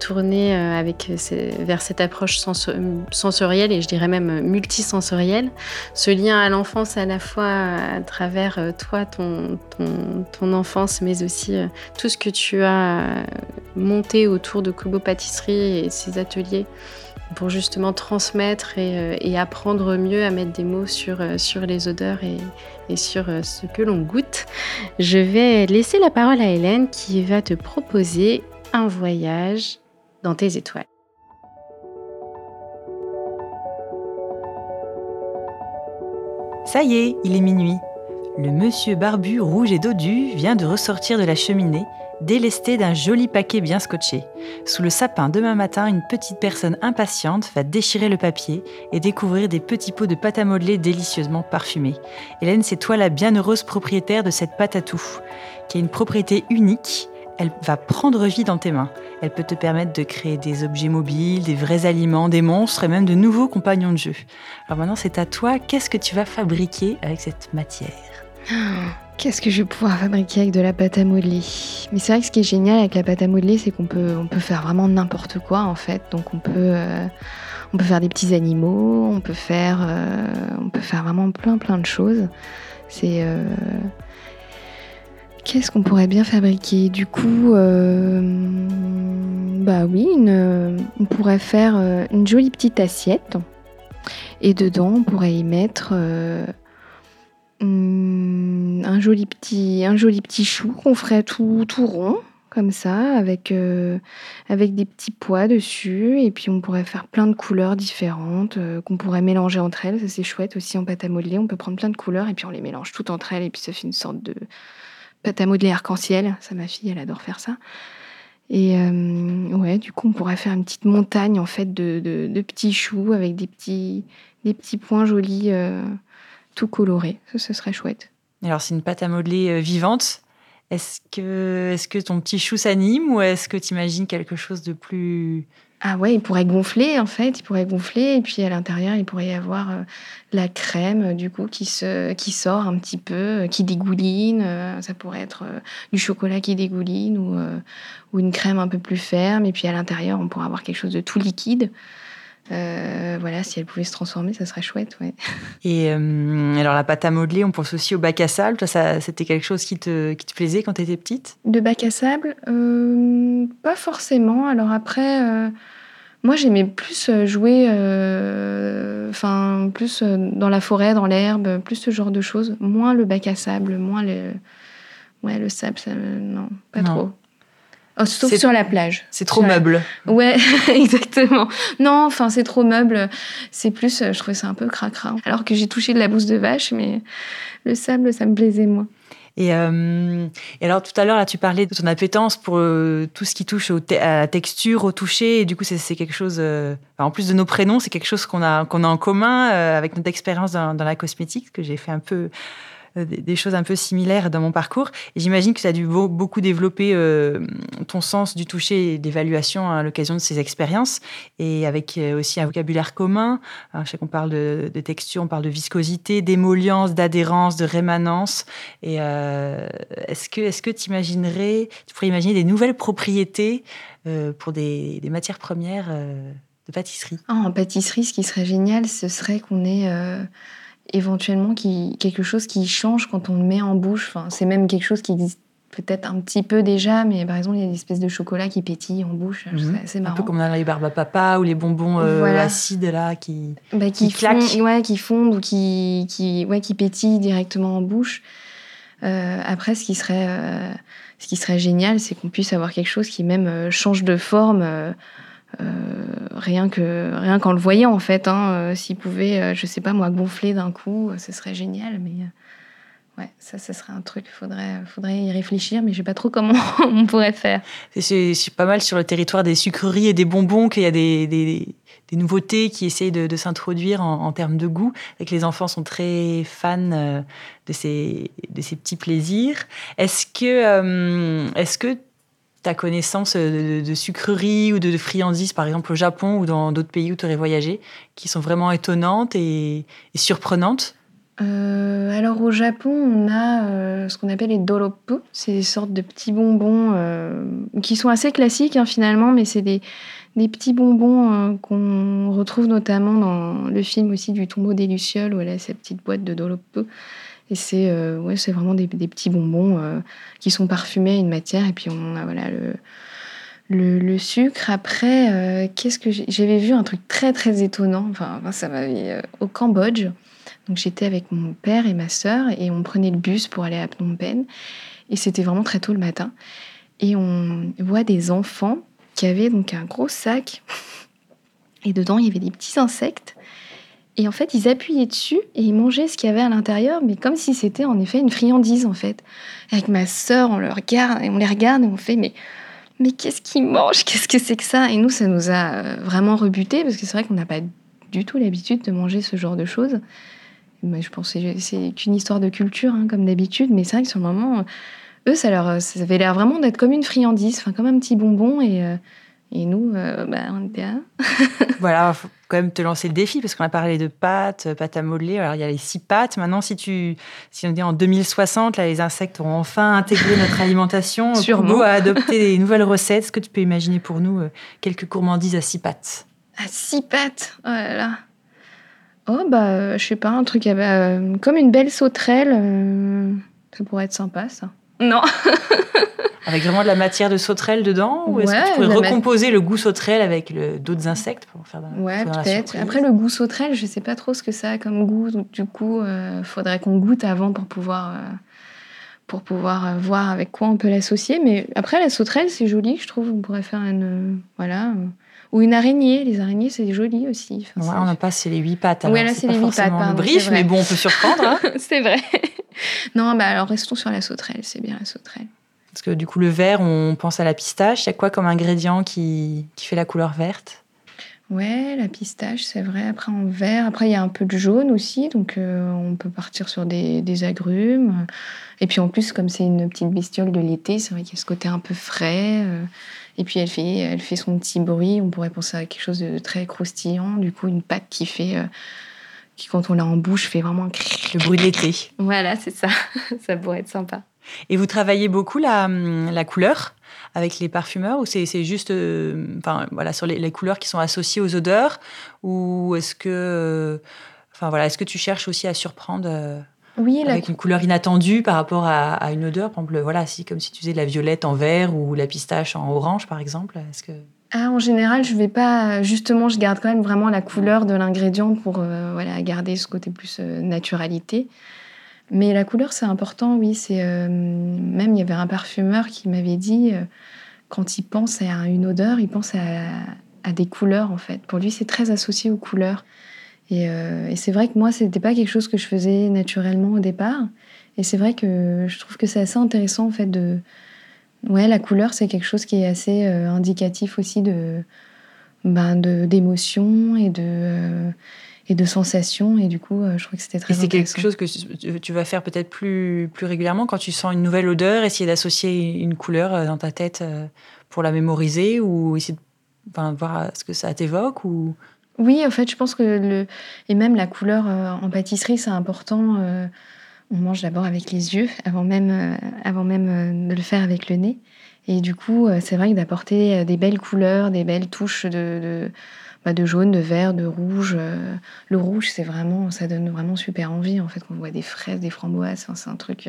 tourné avec vers cette approche sensorielle et je dirais même multisensorielle. Ce lien à l'enfance à la fois à travers toi, ton, ton, ton enfance, mais aussi tout ce que tu as monté autour de Kobo Pâtisserie et ces ateliers pour justement transmettre et, euh, apprendre mieux à mettre des mots sur, euh, les odeurs et, sur euh, ce que l'on goûte. Je vais laisser la parole à Hélène qui va te proposer un voyage dans tes étoiles. Ça y est, il est minuit. Le monsieur barbu rouge et dodu vient de ressortir de la cheminée délesté d'un joli paquet bien scotché. Sous le sapin demain matin, une petite personne impatiente va déchirer le papier et découvrir des petits pots de pâte à modeler délicieusement parfumés. Hélène, c'est toi la bienheureuse propriétaire de cette pâte à tout, qui a une propriété unique. Elle va prendre vie dans tes mains. Elle peut te permettre de créer des objets mobiles, des vrais aliments, des monstres et même de nouveaux compagnons de jeu. Alors maintenant, c'est à toi. Qu'est-ce que tu vas fabriquer avec cette matière? Qu'est-ce que je vais pouvoir fabriquer avec de la pâte à modeler? Mais c'est vrai que ce qui est génial avec la pâte à modeler, c'est qu'on peut, on peut faire vraiment n'importe quoi en fait. Donc on peut, euh, on peut faire des petits animaux, on peut faire, euh, on peut faire vraiment plein plein de choses. C'est euh, Qu'est-ce qu'on pourrait bien fabriquer? Du coup, bah oui, on pourrait faire une jolie petite assiette. Et dedans, on pourrait y mettre Hum, un, joli petit, un joli petit chou qu'on ferait tout, tout rond, comme ça, avec, euh, avec des petits pois dessus. Et puis on pourrait faire plein de couleurs différentes euh, qu'on pourrait mélanger entre elles. Ça, c'est chouette aussi en pâte à modeler. On peut prendre plein de couleurs et puis on les mélange toutes entre elles. Et puis ça fait une sorte de pâte à modeler arc-en-ciel. Ça, ma fille, elle adore faire ça. Et euh, ouais, du coup, on pourrait faire une petite montagne en fait de, de, petits choux avec des petits, des petits points jolis tout coloré. Ça, ce serait chouette. Alors, c'est une pâte à modeler euh, vivante. Est-ce que, est que ton petit chou s'anime ou est-ce que tu imagines quelque chose de plus... Ah ouais, il pourrait gonfler en fait, il pourrait gonfler et puis à l'intérieur il pourrait y avoir euh, la crème du coup qui se qui sort un petit peu, euh, qui dégouline. ça pourrait être du chocolat qui dégouline ou, ou une crème un peu plus ferme et puis à l'intérieur on pourrait avoir quelque chose de tout liquide. Euh, voilà, si elle pouvait se transformer, ça serait chouette, ouais. Et euh, alors la pâte à modeler, on pense aussi au bac à sable. Toi, ça, c'était quelque chose qui te, qui te plaisait quand tu étais petite? De bac à sable, euh, pas forcément. Alors après, moi j'aimais plus jouer, enfin plus dans la forêt, dans l'herbe, plus ce genre de choses. Moins le bac à sable, moins le, ouais, le sable, non, pas trop. Oh, sauf sur la plage. C'est trop meuble. Ouais, exactement. Non, enfin, c'est trop meuble. C'est plus, euh, je trouvais ça un peu cracra. Alors que j'ai touché de la bouse de vache, mais le sable, ça me plaisait moins. Et, euh, et, alors tout à l'heure, là, tu parlais de ton appétence pour euh, tout ce qui touche au à la texture, au toucher. Et du coup, c'est quelque chose, en plus de nos prénoms, c'est quelque chose qu'on a, qu'on a en commun avec notre expérience dans, dans, la cosmétique, que j'ai fait un peu des choses un peu similaires dans mon parcours. Et j'imagine que tu as dû beaucoup développer euh, ton sens du toucher et d'évaluation à l'occasion de ces expériences, et avec euh, aussi un vocabulaire commun. je sais qu'on parle de, texture, on parle de viscosité, d'émollience, d'adhérence, de rémanence. Et est-ce que est-ce que tu imaginerais, tu pourrais imaginer des nouvelles propriétés pour des, matières premières de pâtisserie? Ah, En pâtisserie, ce qui serait génial, ce serait qu'on ait éventuellement qui, quelque chose qui change quand on le met en bouche. Enfin, c'est même quelque chose qui existe peut-être un petit peu déjà, mais par exemple, il y a des espèces de chocolat qui pétillent en bouche. C'est marrant. Un peu comme dans les barbes à papa ou les bonbons euh, acides là qui, bah, qui, claquent. ouais, qui fondent ou qui, qui, ouais, qui pétillent directement en bouche. Euh, après, ce qui serait, euh, ce qui serait génial, c'est qu'on puisse avoir quelque chose qui même change de forme rien que rien qu'en le voyant en fait. Hein, S'il pouvait, je sais pas moi, gonfler d'un coup, ce serait génial. Mais Ouais, ça, ce serait un truc, faudrait, faudrait y réfléchir, mais je sais pas trop comment on pourrait faire. C'est pas mal sur le territoire des sucreries et des bonbons qu'il y a des, des, nouveautés qui essayent de, s'introduire en, termes de goût, et que les enfants sont très fans euh, de ces, de ces petits plaisirs. Est-ce que, euh, est-ce que ta connaissance de, de, sucreries ou de, friandises, par exemple au Japon ou dans d'autres pays où tu aurais voyagé, qui sont vraiment étonnantes et, surprenantes? Euh, alors au Japon, on a euh, ce qu'on appelle les doropu. C'est des sortes de petits bonbons euh, qui sont assez classiques hein, finalement, mais c'est des, petits bonbons qu'on retrouve notamment dans le film aussi du tombeau des Lucioles où elle a cette petite boîte de doropu. Et c'est ouais, c'est vraiment des, petits bonbons qui sont parfumés à une matière et puis on a voilà le, le, sucre. Après, qu'est-ce que j'avais vu un truc très très étonnant. Enfin, ça m'avait au Cambodge. Donc j'étais avec mon père et ma sœur et on prenait le bus pour aller à Phnom Penh. Et c'était vraiment très tôt le matin. Et on voit des enfants qui avaient donc un gros sac. Et dedans, il y avait des petits insectes. Et en fait, ils appuyaient dessus et ils mangeaient ce qu'il y avait à l'intérieur, mais comme si c'était en effet une friandise en fait. avec ma sœur, on, le on les regarde et on fait mais mais qu'est-ce qu'ils mangent? Qu'est-ce que c'est que ça? Et nous, ça nous a euh, vraiment rebuté parce que c'est vrai qu'on n'a pas du tout l'habitude de manger ce genre de choses je pense que c'est qu'une histoire de culture, hein, comme d'habitude, mais c'est vrai que sur le moment, eux, ça, leur, ça avait l'air vraiment d'être comme une friandise, comme un petit bonbon, et, euh, et nous, euh, bah, on était là. voilà, quand même te lancer le défi, parce qu'on a parlé de pâtes, pâtes à modeler, alors il y a les six pâtes. Maintenant, si, tu, si on dit en 2060, là, les insectes auront enfin intégré notre alimentation, Sûrement. à adopter des nouvelles recettes, est-ce que tu peux imaginer pour nous euh, quelques gourmandises à six pâtes? À six pâtes? Oh là là Oh, bah, euh, je sais pas, un truc euh, comme une belle sauterelle. Euh, ça pourrait être sympa, ça. Non. avec vraiment de la matière de sauterelle dedans Ou est-ce que tu pourrais recomposer le goût sauterelle avec d'autres insectes pour faire Ouais, peut-être. Après, le goût sauterelle, je sais pas trop ce que ça a comme goût. Donc, du coup, il faudrait qu'on goûte avant pour pouvoir, pour pouvoir voir avec quoi on peut l'associer. Mais après, la sauterelle, c'est joli, je trouve. On pourrait faire une. Voilà. Ou une araignée. Les araignées, c'est joli aussi. Enfin, on n'a pas, c'est les huit pattes. Oui, là, c'est les huit pattes. Pardon, brief, mais bon, on peut surprendre. Hein. c'est vrai. non, bah alors restons sur la sauterelle. C'est bien la sauterelle. Parce que du coup, le vert, on pense à la pistache. Il y a quoi comme ingrédient qui, qui fait la couleur verte? Ouais, la pistache, c'est vrai. Après, en vert. Après, il y a un peu de jaune aussi. Donc, euh, on peut partir sur des, des, agrumes. Et puis, en plus, comme c'est une petite bestiole de l'été, c'est vrai qu'il y a ce côté un peu frais. Euh, et puis elle fait, elle fait son petit bruit. On pourrait penser à quelque chose de très croustillant. Du coup, une pâte qui fait, euh, qui quand on l'a en bouche, fait vraiment le bruit de l'été. Voilà, c'est ça. ça pourrait être sympa. Et vous travaillez beaucoup la, la couleur avec les parfumeurs ou c'est juste, euh, enfin voilà, sur les, les, couleurs qui sont associées aux odeurs ou est-ce que, euh, enfin voilà, est-ce que tu cherches aussi à surprendre oui, avec une couleur inattendue par rapport à, une odeur? Par exemple, voilà, si, comme si tu faisais de la violette en vert ou la pistache en orange, par exemple. Est-ce que... Ah, en général, je vais pas. Justement, je garde quand même vraiment la couleur de l'ingrédient pour euh, voilà, garder ce côté plus euh, naturalité. Mais la couleur, c'est important, oui. C'est euh, Même, il y avait un parfumeur qui m'avait dit quand il pense à une odeur, il pense à, des couleurs, en fait. Pour lui, c'est très associé aux couleurs. Euh, et, c'est vrai que moi, ce n'était pas quelque chose que je faisais naturellement au départ. Et c'est vrai que je trouve que c'est assez intéressant, en fait, de... Ouais, la couleur, c'est quelque chose qui est assez euh, indicatif aussi de ben, d'émotions et de... Euh, et de sensations. Et du coup, je trouve que c'était très Et c'est quelque chose que tu vas faire peut-être plus, plus régulièrement quand tu sens une nouvelle odeur, essayer d'associer une couleur dans ta tête pour la mémoriser ou essayer de voir ce que ça t'évoque ou... Oui, en fait, je pense que le et même la couleur euh, en pâtisserie, c'est important. Euh, on mange d'abord avec les yeux avant même, euh, avant même de le faire avec le nez. Et du coup, c'est vrai que d'apporter des belles couleurs, des belles touches de, de, bah, jaune, de vert, de rouge. le rouge, c'est vraiment, ça donne vraiment super envie. En fait, quand on voit des fraises, des framboises, c'est un truc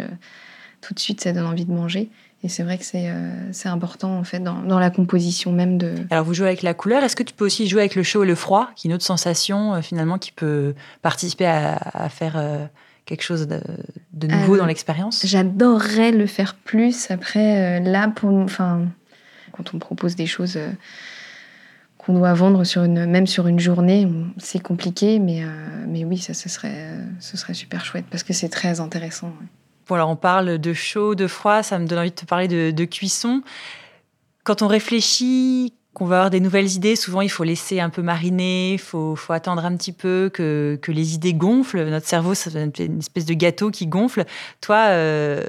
tout de suite, ça donne envie de manger. Et c'est vrai que c'est euh, important en fait dans, la composition même de. Alors vous jouez avec la couleur. Est-ce que tu peux aussi jouer avec le chaud et le froid, qui est une autre sensation euh, finalement qui peut participer à, faire euh, quelque chose de, de nouveau dans l'expérience J'adorerais le faire plus. Après là, pour, enfin, quand on propose des choses qu'on doit vendre sur une, même sur une journée. C'est compliqué, mais, mais oui, ça, ce serait, ce serait super chouette parce que c'est très intéressant. Bon, alors on parle de chaud, de froid, ça me donne envie de te parler de, de cuisson. Quand on réfléchit qu'on va avoir des nouvelles idées, souvent il faut laisser un peu mariner, il faut, attendre un petit peu que, les idées gonflent. Notre cerveau, c'est une espèce de gâteau qui gonfle. Toi, euh,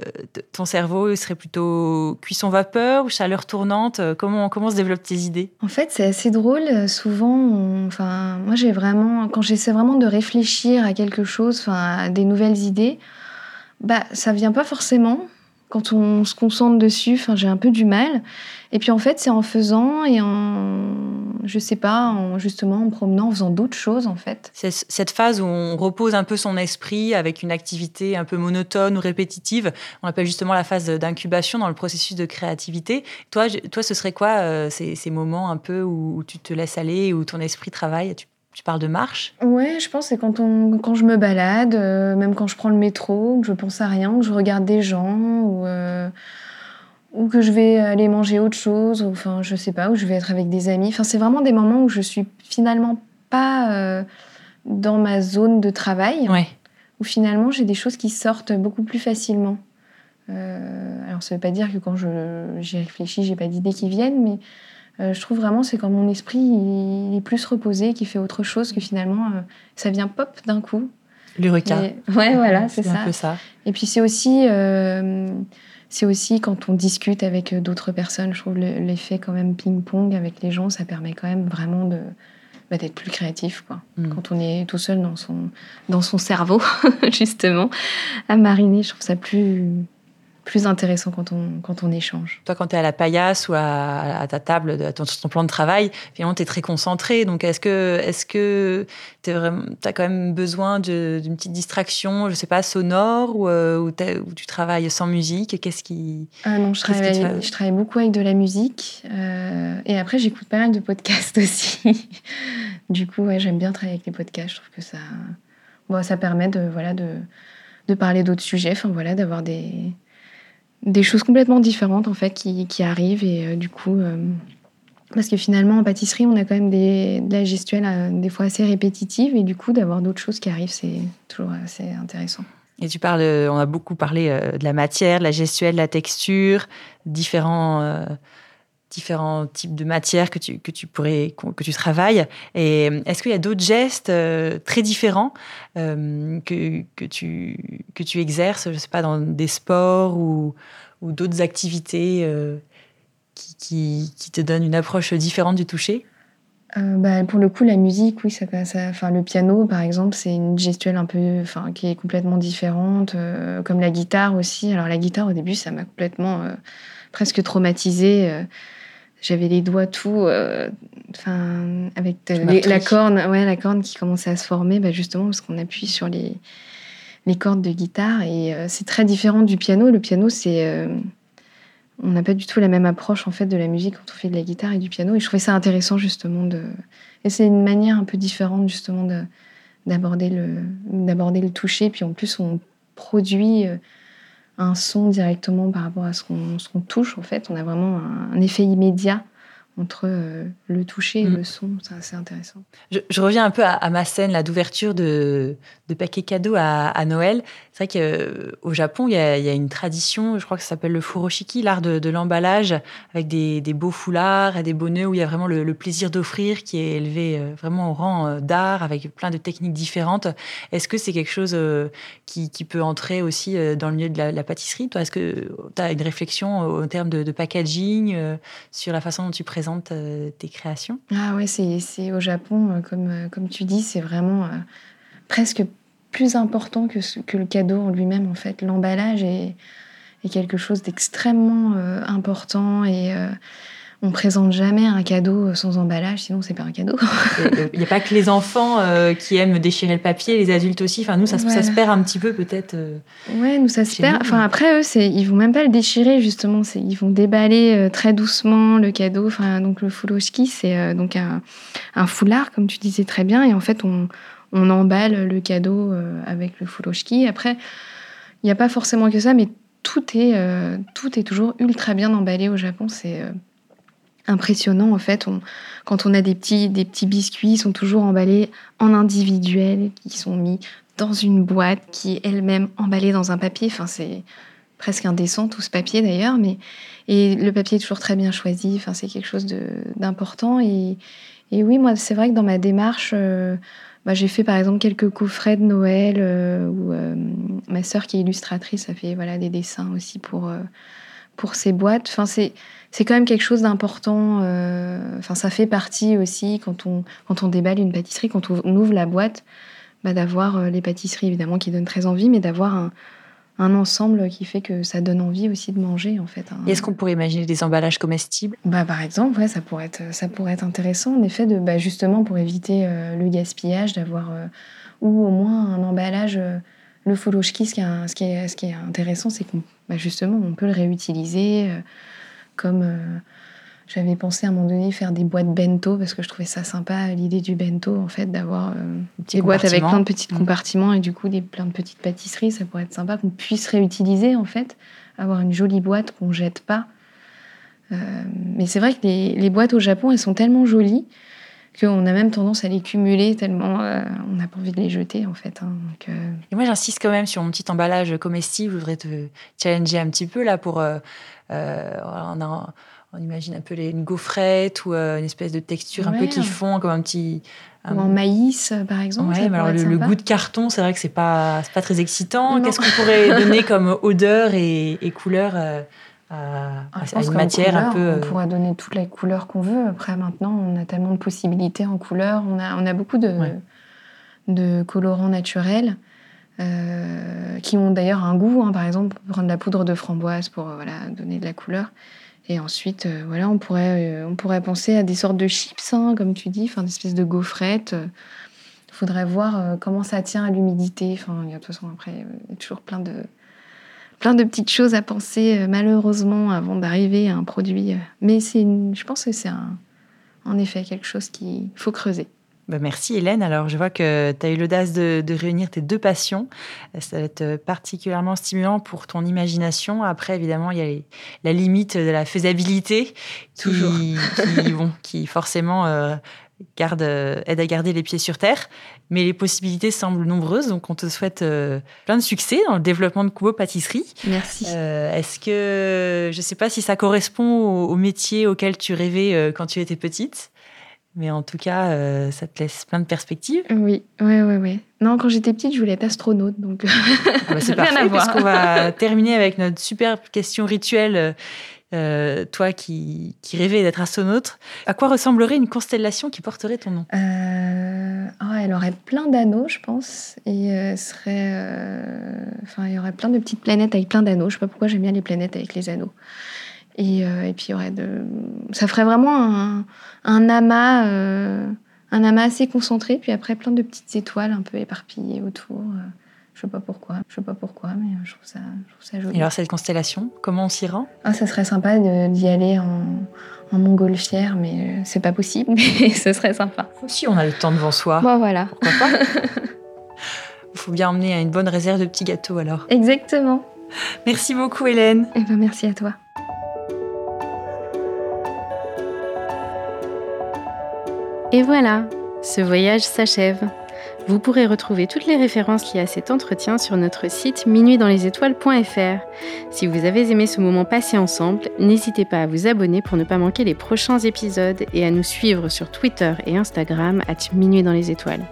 ton cerveau serait plutôt cuisson vapeur ou chaleur tournante? Comment, comment se développent tes idées? En fait, c'est assez drôle. Souvent, enfin, moi j'ai vraiment, quand j'essaie vraiment de réfléchir à quelque chose, enfin, à des nouvelles idées, bah, ça vient pas forcément quand on se concentre dessus, j'ai un peu du mal. Et puis en fait, c'est en faisant et en, je sais pas, en, justement en promenant, en faisant d'autres choses en fait. C'est cette phase où on repose un peu son esprit avec une activité un peu monotone ou répétitive. On appelle justement la phase d'incubation dans le processus de créativité. Toi, toi, ce serait quoi euh, ces, moments un peu où, tu te laisses aller, où ton esprit travaille parles de marche? Ouais, je pense que c'est quand, on, quand je me balade, euh, même quand je prends le métro, que je pense à rien, que je regarde des gens, ou, euh, ou que je vais aller manger autre chose, ou, enfin, je sais pas, ou je vais être avec des amis. Enfin, c'est vraiment des moments où je suis finalement pas euh, dans ma zone de travail, ouais. où finalement j'ai des choses qui sortent beaucoup plus facilement. alors, ça veut pas dire que quand j'y réfléchis, j'ai pas d'idées qui viennent, mais euh, je trouve vraiment c'est quand mon esprit il est plus reposé, qui fait autre chose que finalement euh, ça vient pop d'un coup. L'Eureka. Ouais, voilà, c'est ça. un peu ça. Et puis c'est aussi, euh, c'est aussi quand on discute avec d'autres personnes, je trouve l'effet quand même ping-pong avec les gens, ça permet quand même vraiment de bah, d'être plus créatif quoi. Mm. Quand on est tout seul dans son dans son cerveau justement à mariner, je trouve ça plus plus intéressant quand on, quand on échange. Toi, quand tu es à la paillasse ou à, ta table, à ton, sur ton plan de travail, finalement, tu es très concentré. Donc, est-ce que est-ce que tu as quand même besoin d'une petite distraction, je sais pas, sonore ou, euh, tu travailles sans musique Qu'est-ce qui. Ah non, je travaille, je travaille beaucoup avec de la musique. Euh, et après, j'écoute pas mal de podcasts aussi. du coup, ouais, j'aime bien travailler avec les podcasts. Je trouve que ça, bon, ça permet de, voilà, de, de parler d'autres sujets, enfin, voilà, d'avoir des des choses complètement différentes en fait qui, qui arrivent et euh, du coup euh, parce que finalement en pâtisserie on a quand même des, de la gestuelle euh, des fois assez répétitive et du coup d'avoir d'autres choses qui arrivent c'est toujours assez intéressant. Et tu parles, on a beaucoup parlé de la matière, de la gestuelle, de la texture, différents différents types de matières que tu, que tu pourrais que tu travailles et est-ce qu'il y a d'autres gestes très différents que, que, tu que tu exerces je sais pas dans des sports ou ou d'autres activités euh, qui, qui, te donnent une approche différente du toucher? Euh, bah, pour le coup, la musique, oui, ça, ça, enfin, le piano, par exemple, c'est une gestuelle un peu, enfin, qui est complètement différente, euh, comme la guitare aussi. Alors la guitare, au début, ça m'a complètement presque traumatisée. J'avais les doigts tout, enfin, avec la corne, ouais, la corne qui commençait à se former, bah, justement parce qu'on appuie sur les, les cordes de guitare. Et euh, c'est très différent du piano. Le piano, c'est. Euh, on n'a pas du tout la même approche en fait de la musique quand on fait de la guitare et du piano. Et je trouvais ça intéressant justement de. Et c'est une manière un peu différente justement d'aborder le, d'aborder le toucher. Puis en plus, on produit euh, un son directement par rapport à ce qu'on, touche. En fait, on a vraiment un effet immédiat entre euh, le toucher et mm. le son. C'est assez intéressant. Je, reviens un peu à, ma scène là d'ouverture de, de paquets cadeaux à, Noël. C'est vrai qu'au Japon, il y, a, une tradition, je crois que ça s'appelle le furoshiki, l'art de, l'emballage, avec des, beaux foulards et des beaux nœuds où il y a vraiment le, plaisir d'offrir qui est élevé euh, vraiment au rang euh, d'art avec plein de techniques différentes. Est-ce que c'est quelque chose qui, peut entrer aussi dans le milieu de la, pâtisserie? Toi, est-ce que tu as une réflexion au terme de, de packaging sur la façon dont tu présentes euh, tes créations Ah ouais, c'est au Japon, euh, comme, euh, comme tu dis, c'est vraiment presque plus important que, que le cadeau en lui-même, en fait. L'emballage est, est, quelque chose d'extrêmement important et on présente jamais un cadeau sans emballage, sinon c'est pas un cadeau. Il n'y a pas que les enfants euh, qui aiment déchirer le papier, les adultes aussi. Enfin, nous, ça, ça se perd un petit peu peut-être. Euh, ouais, nous, ça se perd. Enfin, après, eux, ils vont même pas le déchirer, justement. Ils vont déballer euh, très doucement le cadeau. Enfin, donc le fuloshiki, c'est donc un, un, foulard, comme tu disais très bien. Et en fait, on, on emballe le cadeau avec le fuloshiki. Après, il n'y a pas forcément que ça, mais tout est, tout est toujours ultra bien emballé au Japon. C'est impressionnant en fait. quand on a des petits, des petits biscuits, ils sont toujours emballés en individuel, qui sont mis dans une boîte qui est elle-même emballée dans un papier. Enfin, c'est presque indécent tout ce papier d'ailleurs, mais et le papier est toujours très bien choisi. Enfin, c'est quelque chose d'important. Et, oui, moi, c'est vrai que dans ma démarche, euh, bah, j'ai fait par exemple quelques coffrets de Noël euh, où euh, ma sœur qui est illustratrice a fait voilà des dessins aussi pour pour ces boîtes. Enfin, c'est c'est quand même quelque chose d'important. Enfin, ça fait partie aussi quand on quand on déballe une pâtisserie, quand on ouvre la boîte, bah, d'avoir les pâtisseries évidemment qui donnent très envie, mais d'avoir un un ensemble qui fait que ça donne envie aussi de manger en fait. Est-ce qu'on pourrait imaginer des emballages comestibles? Bah par exemple, ouais, ça pourrait être ça pourrait être intéressant en effet de bah, justement pour éviter euh, le gaspillage d'avoir euh, ou au moins un emballage euh, le folochki ce qui est ce qui est ce qui est intéressant c'est qu'on bah, justement on peut le réutiliser comme j'avais pensé à un moment donné faire des boîtes bento parce que je trouvais ça sympa l'idée du bento en fait d'avoir euh, des boîtes avec plein de petits mmh. compartiments et du coup des plein de petites pâtisseries ça pourrait être sympa qu'on puisse réutiliser en fait avoir une jolie boîte qu'on jette pas euh, mais c'est vrai que les, boîtes au Japon elles sont tellement jolies qu'on a même tendance à les cumuler tellement euh, on n'a pas envie de les jeter en fait. Hein, et moi j'insiste quand même sur mon petit emballage comestible. Je voudrais te challenger un petit peu là pour. on a, on imagine un peu les, une gaufrette ou euh, une espèce de texture un peu qui fond comme un petit. Ou en maïs, euh, par exemple. Ouais, mais alors le, goût de carton, c'est vrai que c'est pas, pas très excitant. Qu'est-ce qu'on pourrait donner comme odeur et, couleur euh, à, ah, une matière un peu. On pourrait donner toutes les couleurs qu'on veut. Après, maintenant, on a tellement de possibilités en couleurs. On a, on a beaucoup de, de colorants naturels. qui ont d'ailleurs un goût, hein. par exemple, prendre de la poudre de framboise pour voilà, donner de la couleur. Et ensuite, euh, voilà, on pourrait, euh, on pourrait penser à des sortes de chips, hein, comme tu dis, enfin, des espèces de gaufrettes. Il faudrait voir euh, comment ça tient à l'humidité. Enfin, de toute façon, après, il y a toujours plein de, plein de petites choses à penser, malheureusement, avant d'arriver à un produit. Mais c'est, je pense que c'est en effet quelque chose qu'il faut creuser. Bah, merci Hélène. Alors je vois que tu as eu l'audace de, réunir tes deux passions. Ça va être particulièrement stimulant pour ton imagination. Après, évidemment, il y a la limite de la faisabilité qui, qui, bon, qui forcément euh, garde, aide à garder les pieds sur terre. Mais les possibilités semblent nombreuses. Donc on te souhaite euh, plein de succès dans le développement de Kubo Pâtisserie. Merci. Euh, est-ce que, je ne sais pas si ça correspond au métier auquel tu rêvais quand tu étais petite? Mais en tout cas, euh, ça te laisse plein de perspectives. Oui, oui, oui, oui. Non, quand j'étais petite, je voulais être astronaute, donc ah bah, c'est parfait, parce qu'on va terminer avec notre superbe question rituelle. Euh, toi qui, qui rêvais d'être astronaute, à quoi ressemblerait une constellation qui porterait ton nom? Euh, oh, Elle aurait plein d'anneaux, je pense, et serait, enfin, il y aurait plein de petites planètes avec plein d'anneaux. Je sais pas pourquoi j'aime bien les planètes avec les anneaux. Et, euh, et, puis, de... ça ferait vraiment un, un amas, euh, un amas assez concentré, puis après plein de petites étoiles un peu éparpillées autour. Euh, je sais pas pourquoi, je sais pas pourquoi, mais je trouve ça, je trouve ça joli. Et alors cette constellation, comment on s'y rend? Ah, Ça serait sympa d'y aller en, en montgolfière, mais c'est pas possible, mais ce serait sympa. Si on a le temps devant soi. Bon voilà. Pourquoi pas? Il faut bien emmener une bonne réserve de petits gâteaux alors. Exactement. Merci beaucoup Hélène. Et eh ben merci à toi. Et voilà, ce voyage s'achève. Vous pourrez retrouver toutes les références liées à cet entretien sur notre site minuitdanslesétoiles.fr. Si vous avez aimé ce moment passé ensemble, n'hésitez pas à vous abonner pour ne pas manquer les prochains épisodes et à nous suivre sur Twitter et Instagram à Minuit dans les étoiles.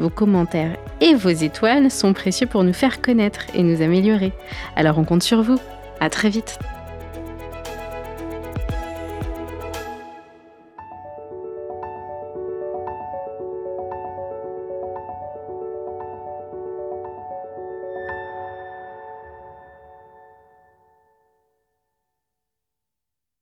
Vos commentaires et vos étoiles sont précieux pour nous faire connaître et nous améliorer. Alors on compte sur vous. À très vite.